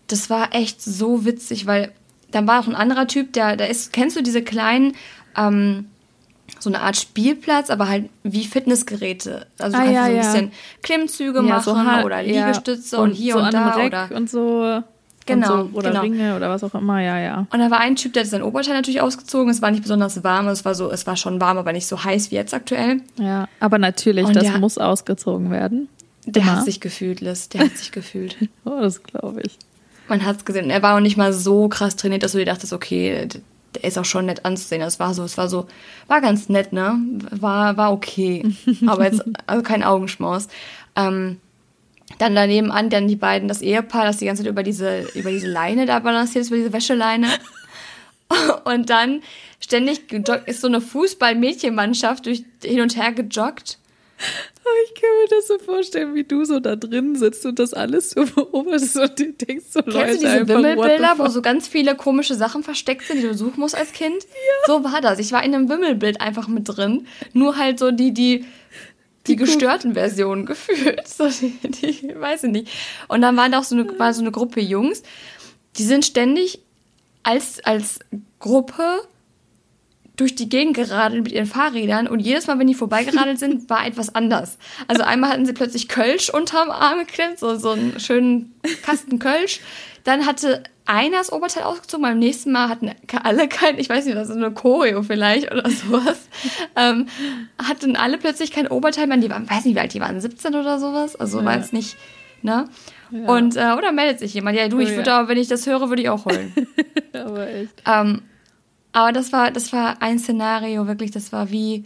das war echt so witzig, weil dann war auch ein anderer Typ, der, der ist, kennst du diese kleinen, ähm, so eine Art Spielplatz, aber halt wie Fitnessgeräte. Also du Ah, kannst ja, so ein ja. bisschen Klimmzüge Ja, machen so oder ja. Liegestütze und, hier so und da. Oder, und so. Genau, Und so, oder genau. Ringe oder was auch immer, ja, ja. und da war ein Typ, der hat sein Oberteil natürlich ausgezogen. Es war nicht besonders warm, es war so, es war schon warm, aber nicht so heiß wie jetzt aktuell. Ja, aber natürlich, Und das der- muss ausgezogen werden. Der Immer. hat sich gefühlt, Liz. Der hat sich gefühlt. Oh, das glaube ich. Man hat es gesehen. Er war auch nicht mal so krass trainiert, dass du dir dachtest, okay, der ist auch schon nett anzusehen. Das war so, es war so, war ganz nett, ne? War, war okay. Aber jetzt, also kein Augenschmaus. Ähm, dann daneben an, dann die beiden, das Ehepaar, das die ganze Zeit über diese, über diese Leine da balanciert ist, über diese Wäscheleine. Und dann ständig ist so eine Fußball-Mädchenmannschaft durch, hin und her gejoggt. Oh, ich kann mir das so vorstellen, wie du so da drin sitzt und das alles so beobachtest und dir denkst so, Leute, Kennst du diese einfach, Wimmelbilder, wo so ganz viele komische Sachen versteckt sind, die du suchen musst als Kind? So war das. Ich war in einem Wimmelbild einfach mit drin. Nur halt so die, die, die gestörten Versionen gefühlt. So die, die, weiß ich nicht. Und dann war da auch so eine, war so eine Gruppe Jungs, die sind ständig als, als Gruppe durch die Gegend geradelt mit ihren Fahrrädern und jedes Mal, wenn die vorbeigeradelt sind, war etwas anders. Also einmal hatten sie plötzlich Kölsch unterm Arm geklemmt, so, so einen schönen Kasten Kölsch. Dann hatte einer das Oberteil ausgezogen, beim nächsten Mal hatten alle kein, ich weiß nicht, was, so eine Choreo vielleicht oder sowas. ähm, hatten alle plötzlich kein Oberteil mehr. Die waren, weiß nicht, wie alt die waren, 17 oder sowas. Also war Ja. jetzt nicht, ne? Und, äh, oder meldet sich jemand, ja, du, ich Oh, würde ja. aber, wenn ich das höre, würde ich auch heulen. Aber echt. ähm, aber das war, das war ein Szenario, wirklich, das war wie,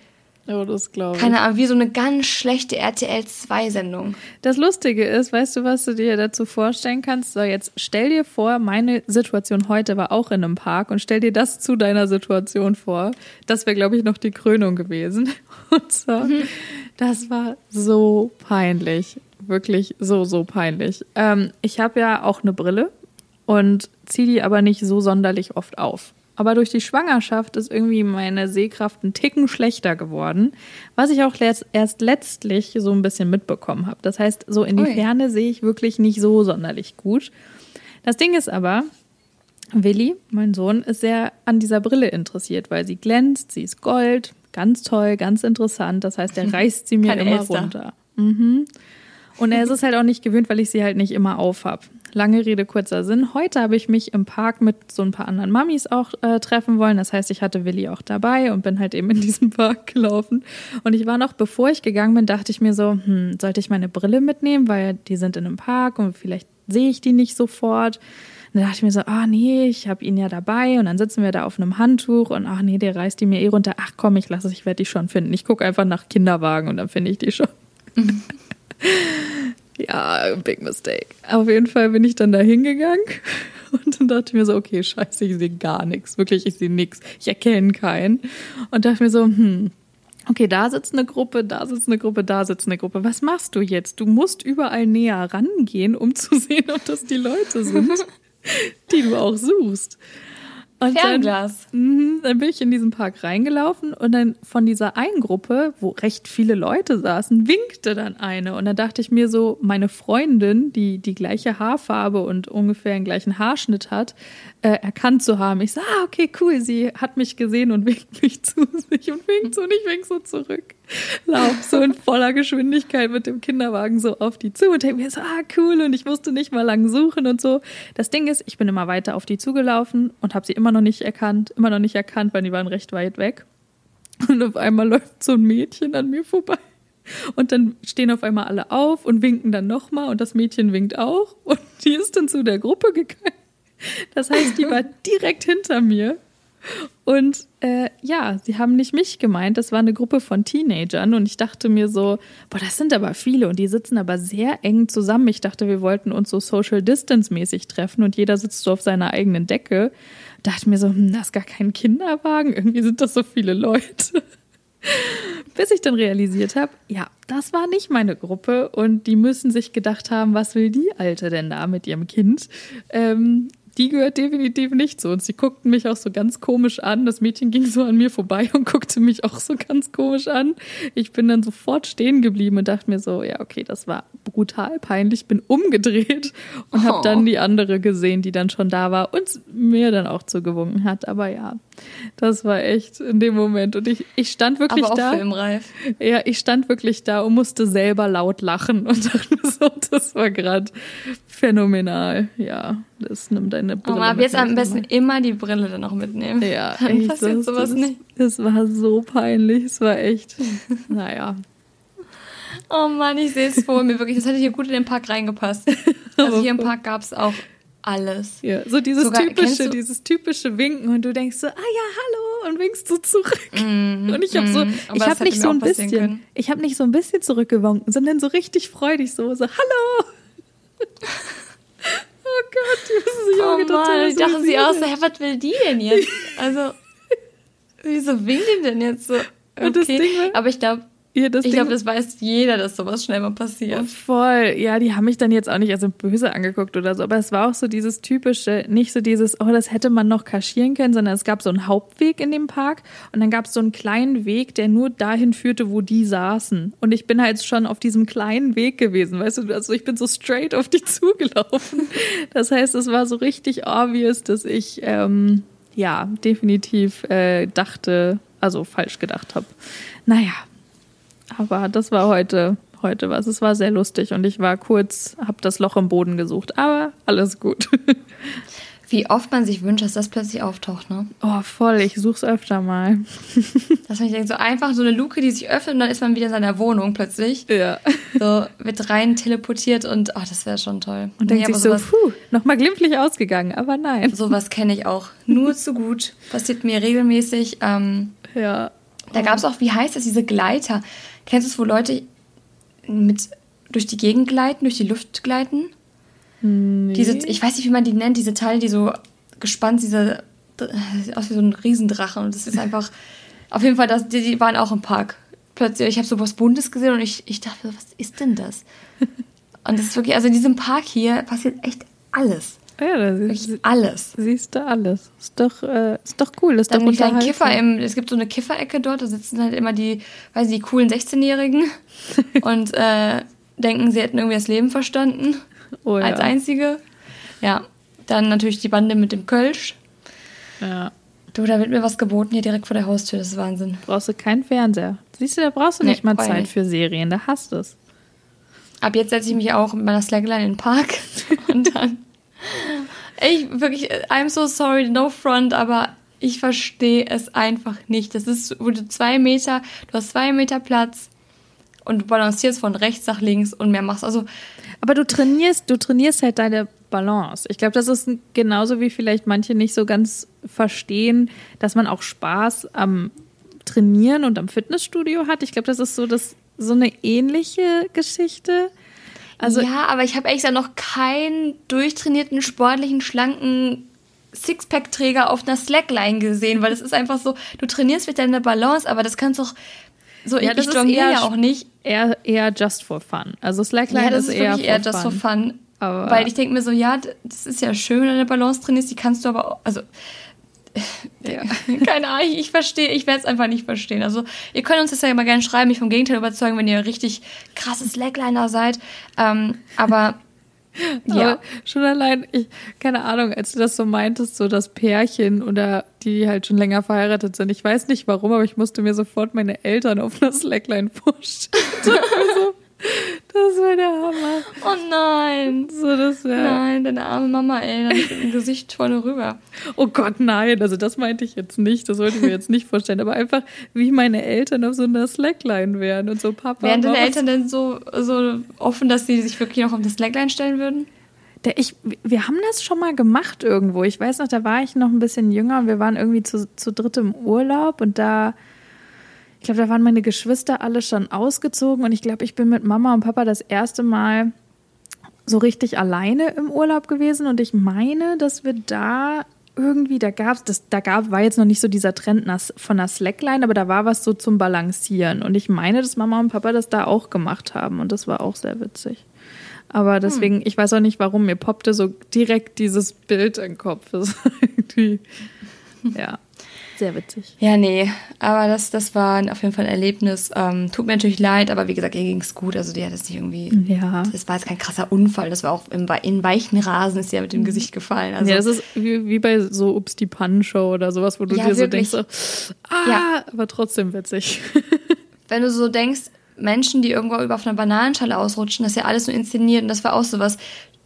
Oh, das glaube ich. keine Ahnung, wie so eine ganz schlechte RTL 2-Sendung. Das Lustige ist, weißt du, was du dir dazu vorstellen kannst? So, jetzt stell dir vor, meine Situation heute war auch in einem Park und stell dir das zu deiner Situation vor. Das wäre, glaube ich, noch die Krönung gewesen. Und zwar, das war so peinlich. Wirklich so, so peinlich. Ähm, ich habe ja auch eine Brille und ziehe die aber nicht so sonderlich oft auf. Aber durch die Schwangerschaft ist irgendwie meine Sehkraft ein Ticken schlechter geworden, was ich auch erst letztlich so ein bisschen mitbekommen habe. Das heißt, so in die Ui. Ferne sehe ich wirklich nicht so sonderlich gut. Das Ding ist aber, Willi, mein Sohn, ist sehr an dieser Brille interessiert, weil sie glänzt, sie ist gold, ganz toll, ganz interessant. Das heißt, er reißt sie mir Kein immer Elster. runter. Mhm. Und er ist es halt auch nicht gewöhnt, weil ich sie halt nicht immer aufhab. Lange Rede, kurzer Sinn. Heute habe ich mich im Park mit so ein paar anderen Mamis auch äh, treffen wollen. Das heißt, ich hatte Willi auch dabei und bin halt eben in diesem Park gelaufen. Und ich war noch, bevor ich gegangen bin, dachte ich mir so, hm, sollte ich meine Brille mitnehmen, weil die sind in einem Park und vielleicht sehe ich die nicht sofort. Und dann dachte ich mir so, ah nee, ich habe ihn ja dabei und dann sitzen wir da auf einem Handtuch und ach nee, der reißt die mir eh runter. Ach komm, ich lasse es, ich werde die schon finden. Ich gucke einfach nach Kinderwagen und dann finde ich die schon. Ja, big mistake. Auf jeden Fall bin ich dann da hingegangen und dann dachte ich mir so, okay, scheiße, ich sehe gar nichts. Wirklich, ich sehe nichts. Ich erkenne keinen. Und dachte mir so, hm, okay, da sitzt eine Gruppe, da sitzt eine Gruppe, da sitzt eine Gruppe. Was machst du jetzt? Du musst überall näher rangehen, um zu sehen, ob das die Leute sind, die du auch suchst. Und dann- Fernglas. Dann bin ich in diesen Park reingelaufen und dann von dieser einen Gruppe, wo recht viele Leute saßen, winkte dann eine. Und dann dachte ich mir so, meine Freundin, die die gleiche Haarfarbe und ungefähr den gleichen Haarschnitt hat, äh, erkannt zu haben. Ich so, ah, okay, cool, sie hat mich gesehen und winkt mich zu sich und winkt so und ich wink so zurück. Lauf so in voller Geschwindigkeit mit dem Kinderwagen so auf die zu und denke mir so, ah, cool, und ich musste nicht mal lang suchen und so. Das Ding ist, ich bin immer weiter auf die zugelaufen und habe sie immer noch nicht erkannt, immer noch nicht erkannt, weil die waren recht weit weg. Und auf einmal läuft so ein Mädchen an mir vorbei. Und dann stehen auf einmal alle auf und winken dann nochmal und das Mädchen winkt auch und die ist dann zu der Gruppe gegangen. Das heißt, die war direkt hinter mir. Und äh, ja, sie haben nicht mich gemeint, das war eine Gruppe von Teenagern und ich dachte mir so, boah, das sind aber viele und die sitzen aber sehr eng zusammen. Ich dachte, wir wollten uns so Social Distance mäßig treffen und jeder sitzt so auf seiner eigenen Decke. Dachte mir so, hm, das ist gar kein Kinderwagen, irgendwie sind das so viele Leute. Bis ich dann realisiert habe, ja, das war nicht meine Gruppe und die müssen sich gedacht haben, was will die Alte denn da mit ihrem Kind? Ähm, die gehört definitiv nicht zu uns. Sie guckten mich auch so ganz komisch an. Das Mädchen ging so an mir vorbei und guckte mich auch so ganz komisch an. Ich bin dann sofort stehen geblieben und dachte mir so, ja, okay, das war brutal peinlich. Bin umgedreht und habe dann Oh. die andere gesehen, die dann schon da war und mir dann auch zugewunken hat. Aber ja, das war echt in dem Moment. Und ich, ich stand wirklich Aber auch da. filmreif. Ja, ich stand wirklich da und musste selber laut lachen und dachte so, das war gerade phänomenal. Ja, das nimmt deine Brille. Aber ab jetzt am besten Mal. immer die Brille dann auch mitnehmen. Ja, dann echt, passiert das, sowas das, nicht. Das war so peinlich. Es war echt, naja. Oh Mann, ich sehe es vor mir wirklich. Das hätte hier gut in den Park reingepasst. Also hier im Park gab es auch alles. Ja, so dieses Sogar- typische, dieses typische Winken und du denkst so, ah ja, hallo und winkst so zurück. und ich habe so, mm, aber ich habe nicht so ein bisschen, können. ich habe nicht so ein bisschen zurückgewunken, sondern so richtig freudig so, so hallo. oh Gott, die müssen sich Oh gedacht Mann, ich so dachte sie auch sie so, hä, was will die denn jetzt? Also, wieso winkt die denn jetzt so? Okay. Aber ich glaube, Ja, das ich glaube, das weiß jeder, dass sowas schnell mal passiert. Voll, ja, die haben mich dann jetzt auch nicht also böse angeguckt oder so, aber es war auch so dieses typische, nicht so dieses, oh, das hätte man noch kaschieren können, sondern es gab so einen Hauptweg in dem Park und dann gab es so einen kleinen Weg, der nur dahin führte, wo die saßen. Und ich bin halt schon auf diesem kleinen Weg gewesen, weißt du, also ich bin so straight auf die zugelaufen. Das heißt, es war so richtig obvious, dass ich, ähm, ja, definitiv äh, dachte, also falsch gedacht habe. Naja, aber das war heute, heute was. Es war sehr lustig und ich war kurz, habe das Loch im Boden gesucht. Aber alles gut. Wie oft man sich wünscht, dass das plötzlich auftaucht, ne? Oh, voll. Ich such's öfter mal. Dass man sich denkt, so einfach so eine Luke, die sich öffnet und dann ist man wieder in seiner Wohnung plötzlich. Ja. So wird rein teleportiert und oh, das wäre schon toll. Und Nee, denkt sich so, sowas, puh, nochmal glimpflich ausgegangen. Aber nein. sowas kenne ich auch. Nur zu gut. Passiert mir regelmäßig. Ähm, Ja. Da gab es auch, wie heißt das, diese Gleiter. Kennst du es, wo Leute mit durch die Gegend gleiten, durch die Luft gleiten? Nee. Diese, ich weiß nicht, wie man die nennt, diese Teile, die so gespannt, diese, sieht aus wie so ein Riesendrache. Und das ist einfach, auf jeden Fall, das, die, die waren auch im Park. Plötzlich, ich habe so was Buntes gesehen und ich, ich dachte, was ist denn das? Und das ist wirklich, also in diesem Park hier passiert echt alles. Ja, da Wirklich siehst, alles. siehst du alles. Ist doch, äh, ist doch cool. Ist Dann doch kleinen Kiffer im, es gibt so eine Kifferecke dort, da sitzen halt immer die, weiß ich, die coolen 16-Jährigen und äh, denken, sie hätten irgendwie das Leben verstanden. Oh, ja. Als einzige. Ja. Dann natürlich die Bande mit dem Kölsch. Ja. Du, da wird mir was geboten hier direkt vor der Haustür, das ist Wahnsinn. Brauchst du keinen Fernseher. Siehst du, da brauchst du Nee, nicht mal Zeit nicht. für Serien. Da hast du es. Ab jetzt setze ich mich auch mit meiner Slackline in den Park und dann. Ich wirklich, I'm so sorry, no front, aber ich verstehe es einfach nicht. Das ist, wo du zwei Meter, du hast zwei Meter Platz und du balancierst von rechts nach links und mehr machst. Also, Aber du trainierst, du trainierst halt deine Balance. Ich glaube, das ist genauso wie vielleicht manche nicht so ganz verstehen, dass man auch Spaß am Trainieren und am Fitnessstudio hat. Ich glaube, das ist so das so eine ähnliche Geschichte. Also ja, aber ich habe ehrlich gesagt noch keinen durchtrainierten, sportlichen, schlanken Sixpack-Träger auf einer Slackline gesehen, weil es ist einfach so, du trainierst mit deiner Balance, aber das kannst doch so, Ja, ich, das ich jongliere ja auch nicht. eher, eher just for fun. Also Slackline Ja, das ist, ist eher eher just for fun. Aber- Weil ich denke mir so, ja, das ist ja schön, wenn du eine Balance trainierst, die kannst du aber auch, also Ja. keine Ahnung, ich, ich verstehe, ich werde es einfach nicht verstehen. Also ihr könnt uns das ja mal gerne schreiben, mich vom Gegenteil überzeugen, wenn ihr richtig krasses Slackliner seid. Ähm, aber ja, Aber schon allein, ich, keine Ahnung, als du das so meintest, so das Pärchen oder die halt schon länger verheiratet sind. Ich weiß nicht warum, aber ich musste mir sofort meine Eltern auf einer Slackline vorstellen. das wäre der Hammer. oh nein. So, das wäre. Nein, deine arme Mama, ey, dann mit dem Gesicht vorne rüber. Oh Gott, nein. Also das meinte ich jetzt nicht. Das wollte ich mir jetzt nicht vorstellen. Aber einfach, wie meine Eltern auf so einer Slackline wären und so Papa. Wären deine Eltern denn so, so offen, dass sie sich wirklich noch auf das Slackline stellen würden? Ich, wir haben das schon mal gemacht irgendwo. Ich weiß noch, da war ich noch ein bisschen jünger und wir waren irgendwie zu, zu dritt im Urlaub und da, ich glaube, da waren meine Geschwister alle schon ausgezogen und ich glaube, ich bin mit Mama und Papa das erste Mal so richtig alleine im Urlaub gewesen und ich meine, dass wir da irgendwie, da gab's das, da gab, war jetzt noch nicht so dieser Trend von der Slackline, aber da war was so zum Balancieren und ich meine, dass Mama und Papa das da auch gemacht haben und das war auch sehr witzig. Aber deswegen, hm. ich weiß auch nicht, warum mir poppte so direkt dieses Bild im Kopf. Das ist irgendwie, ja. Sehr witzig. Ja, nee, aber das, das war auf jeden Fall ein Erlebnis. Ähm, tut mir natürlich leid, aber wie gesagt, ihr ging es gut. Also die hat es nicht irgendwie. Ja. Das war jetzt kein krasser Unfall. Das war auch im, in weichen Rasen ist sie ja mit dem mhm. Gesicht gefallen. Also, ja, das ist wie, wie bei so Ups die Pannenshow oder sowas, wo du ja, dir wirklich. so denkst, so, ah, ja. aber trotzdem witzig. Wenn du so denkst, Menschen, die irgendwo über auf einer Bananenschale ausrutschen, das ist ja alles so inszeniert und das war auch sowas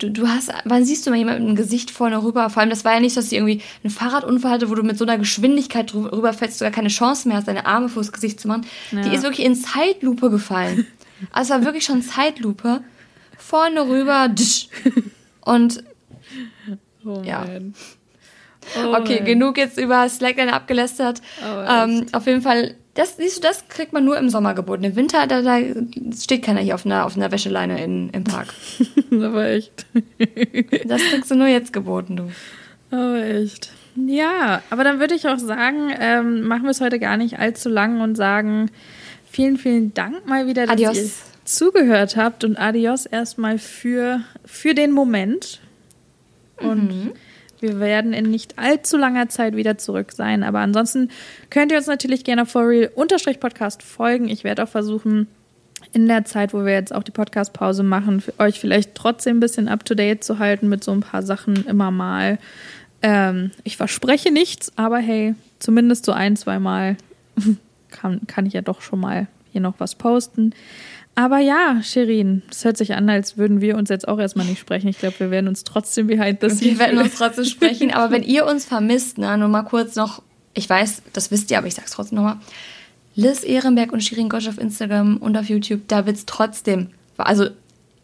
du, du hast, wann siehst du mal jemanden mit dem Gesicht vorne rüber? Vor allem, das war ja nicht, dass sie irgendwie einen Fahrradunfall hatte, wo du mit so einer Geschwindigkeit rüberfällst, du gar keine Chance mehr hast, deine Arme vors Gesicht zu machen. Ja. Die ist wirklich in Zeitlupe gefallen. also war wirklich schon Zeitlupe. Vorne rüber, und oh ja. Oh okay, genug jetzt über Slackline abgelästert. Oh, ähm, auf jeden Fall das, siehst du, das kriegt man nur im Sommer geboten. Im Winter, da, da steht keiner hier auf einer, auf einer Wäscheleine in, im Park. Aber echt. das kriegst du nur jetzt geboten, du. Aber echt. Ja, aber dann würde ich auch sagen, ähm, machen wir es heute gar nicht allzu lang und sagen, vielen, vielen Dank mal wieder, dass adios. ihr zugehört habt und adios erstmal für, für den Moment. Und mhm. Wir werden in nicht allzu langer Zeit wieder zurück sein. Aber ansonsten könnt ihr uns natürlich gerne auf forreal-podcast folgen. Ich werde auch versuchen, in der Zeit, wo wir jetzt auch die Podcast-Pause machen, euch vielleicht trotzdem ein bisschen up-to-date zu halten mit so ein paar Sachen immer mal. Ähm, ich verspreche nichts, aber hey, zumindest so ein, zwei Mal kann, kann ich ja doch schon mal hier noch was posten. Aber ja, Shirin, es hört sich an, als würden wir uns jetzt auch erstmal nicht sprechen. Ich glaube, wir werden uns trotzdem behind the scenes. Wir werden uns trotzdem sprechen. Aber wenn ihr uns vermisst, ne, nur mal kurz noch, ich weiß, das wisst ihr, aber ich sag's trotzdem nochmal. Liz Ehrenberg und Shirin Gosch auf Instagram und auf YouTube, da wird's trotzdem. Also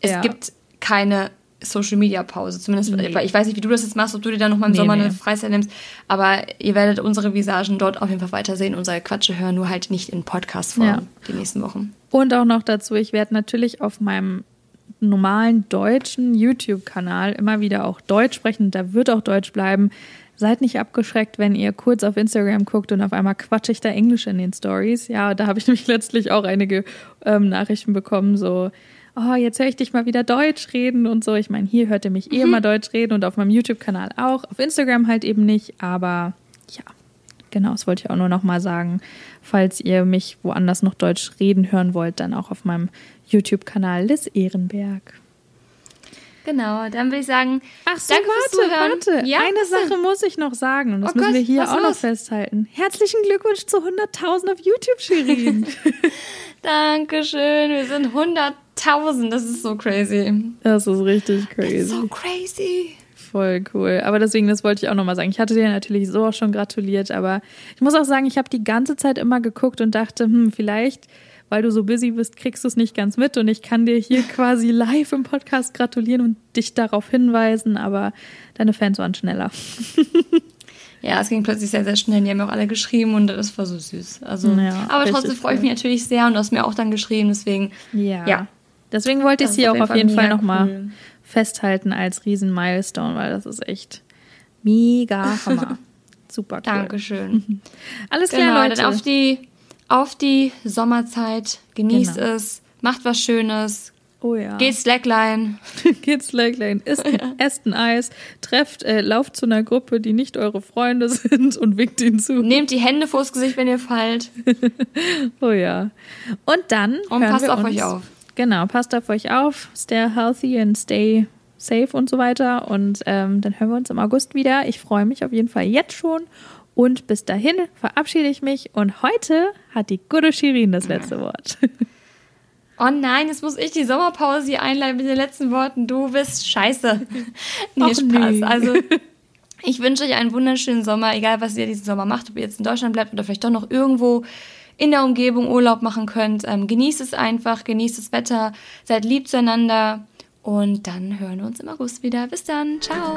es ja. gibt keine Social Media Pause. Zumindest, nee. ich weiß nicht, wie du das jetzt machst, ob du dir da nochmal im nee, Sommer nee. eine Freizeit nimmst. Aber ihr werdet unsere Visagen dort auf jeden Fall weitersehen, unsere Quatsche hören, nur halt nicht in Podcast-Form ja. die nächsten Wochen. Und auch noch dazu, ich werde natürlich auf meinem normalen deutschen YouTube-Kanal immer wieder auch Deutsch sprechen. Da wird auch Deutsch bleiben. Seid nicht abgeschreckt, wenn ihr kurz auf Instagram guckt und auf einmal quatsche ich da Englisch in den Stories. Ja, da habe ich nämlich letztlich auch einige ähm, Nachrichten bekommen, so oh, jetzt höre ich dich mal wieder Deutsch reden und so. Ich meine, hier hört ihr mich eh mhm. immer Deutsch reden und auf meinem YouTube-Kanal auch. Auf Instagram halt eben nicht, aber ja, genau, das wollte ich auch nur noch mal sagen. Falls ihr mich woanders noch Deutsch reden hören wollt, dann auch auf meinem YouTube-Kanal Liz Ehrenberg. Genau, dann würde ich sagen, Ach so, danke warte, warte. Ja, Eine Sache muss ich noch sagen und das oh müssen Gott, wir hier auch los? noch festhalten. Herzlichen Glückwunsch zu 100.000 auf YouTube, Shirin. Dankeschön, wir sind 100.000, das ist so crazy. Das ist richtig crazy. That's so crazy. Voll cool. Aber deswegen, das wollte ich auch nochmal sagen. Ich hatte dir natürlich so auch schon gratuliert, aber ich muss auch sagen, ich habe die ganze Zeit immer geguckt und dachte, hm, vielleicht weil du so busy bist, kriegst du es nicht ganz mit und ich kann dir hier quasi live im Podcast gratulieren und dich darauf hinweisen, aber deine Fans waren schneller. ja, es ging plötzlich sehr, sehr schnell. Die haben mir auch alle geschrieben und das war so süß. Also, ja, aber trotzdem freue ich mich natürlich sehr und du hast mir auch dann geschrieben, deswegen. Ja. ja. Deswegen wollte ich sie auch auf jeden Fall, Fall nochmal cool. festhalten als Riesen-Milestone, weil das ist echt mega Hammer. Super cool. Dankeschön. Alles klar, genau, Leute. Dann auf die auf die Sommerzeit, genießt genau. es, macht was Schönes. Oh ja. Geht Slackline. Geht Slackline. Isst, esst ein Eis. Trefft, äh, lauft zu einer Gruppe, die nicht eure Freunde sind und winkt ihnen zu. Nehmt die Hände vors Gesicht, wenn ihr fallt. oh ja. Und dann. Und passt auf uns, euch auf. Genau, passt auf euch auf. Stay healthy and stay safe und so weiter. Und ähm, dann hören wir uns im August wieder. Ich freue mich auf jeden Fall jetzt schon. Und bis dahin verabschiede ich mich und heute hat die gute Shirin das letzte Wort. Oh nein, jetzt muss ich die Sommerpause hier einleiten mit den letzten Worten. Du bist scheiße. nee, Och, Spaß. Nee. Also, ich wünsche euch einen wunderschönen Sommer, egal was ihr diesen Sommer macht, ob ihr jetzt in Deutschland bleibt oder vielleicht doch noch irgendwo in der Umgebung Urlaub machen könnt. Ähm, genießt es einfach, genießt das Wetter, seid lieb zueinander und dann hören wir uns im August wieder. Bis dann, ciao.